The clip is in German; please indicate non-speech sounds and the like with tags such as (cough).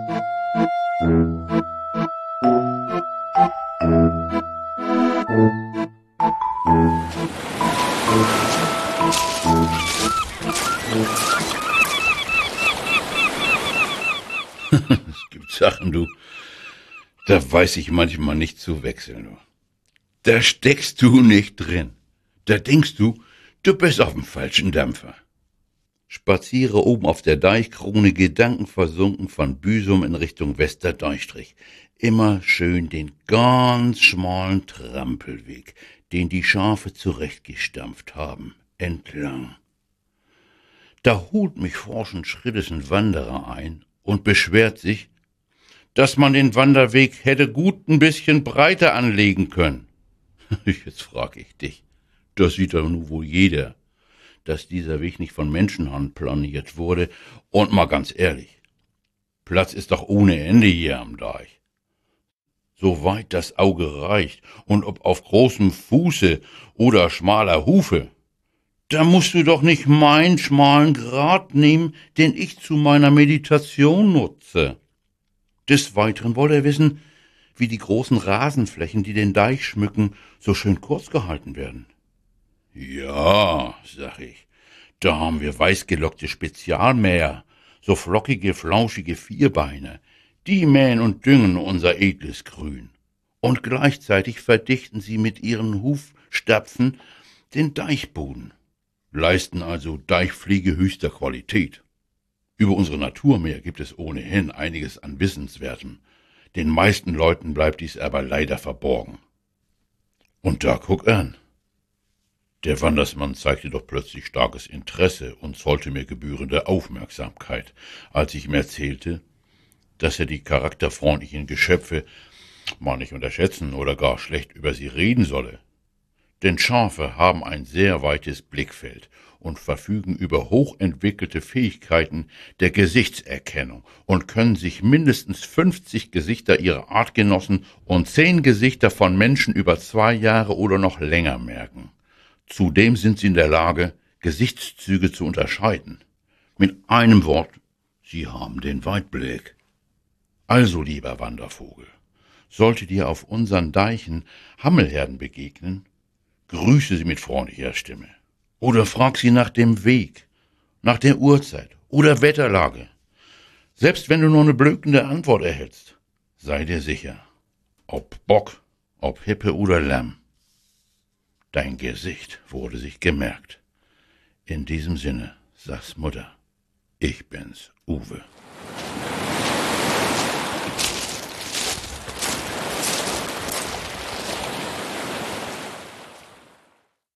(laughs) es gibt Sachen, du, da weiß ich manchmal nicht zu wechseln, du. Da steckst du nicht drin. Da denkst du, du bist auf dem falschen Dampfer. Spaziere oben auf der Deichkrone gedankenversunken von Büsum in Richtung Westerdeichstrich. Immer schön den ganz schmalen Trampelweg, den die Schafe zurechtgestampft haben, entlang. Da holt mich forschend Schrittes ein Wanderer ein und beschwert sich, dass man den Wanderweg hätte gut ein bisschen breiter anlegen können. (laughs) Jetzt frag ich dich, das sieht doch nur wohl jeder, dass dieser Weg nicht von Menschenhand planiert wurde. Und mal ganz ehrlich, Platz ist doch ohne Ende hier am Deich. Soweit das Auge reicht und ob auf großem Fuße oder schmaler Hufe, da musst du doch nicht meinen schmalen Grat nehmen, den ich zu meiner Meditation nutze. Des Weiteren wollte er wissen, wie die großen Rasenflächen, die den Deich schmücken, so schön kurz gehalten werden. Ja, sag ich, da haben wir weißgelockte Spezialmäher, so flockige, flauschige Vierbeine, die mähen und düngen unser edles Grün. Und gleichzeitig verdichten sie mit ihren Hufstapfen den Deichboden, leisten also Deichpflege höchster Qualität. Über unsere Naturmeer gibt es ohnehin einiges an Wissenswertem. Den meisten Leuten bleibt dies aber leider verborgen. Und da guck an. Der Wandersmann zeigte doch plötzlich starkes Interesse und zollte mir gebührende Aufmerksamkeit, als ich ihm erzählte, dass er die charakterfreundlichen Geschöpfe mal nicht unterschätzen oder gar schlecht über sie reden solle. Denn Schafe haben ein sehr weites Blickfeld und verfügen über hochentwickelte Fähigkeiten der Gesichtserkennung und können sich mindestens 50 Gesichter ihrer Artgenossen und zehn Gesichter von Menschen über zwei Jahre oder noch länger merken. Zudem sind sie in der Lage, Gesichtszüge zu unterscheiden. Mit einem Wort, sie haben den Weitblick. Also, lieber Wandervogel, sollte dir auf unseren Deichen Hammelherden begegnen, grüße sie mit freundlicher Stimme. Oder frag sie nach dem Weg, nach der Uhrzeit oder Wetterlage. Selbst wenn du nur eine blökende Antwort erhältst, sei dir sicher, ob Bock, ob Hippe oder Lamm. Dein Gesicht wurde sich gemerkt. In diesem Sinne, sag's Mutter, ich bin's, Uwe.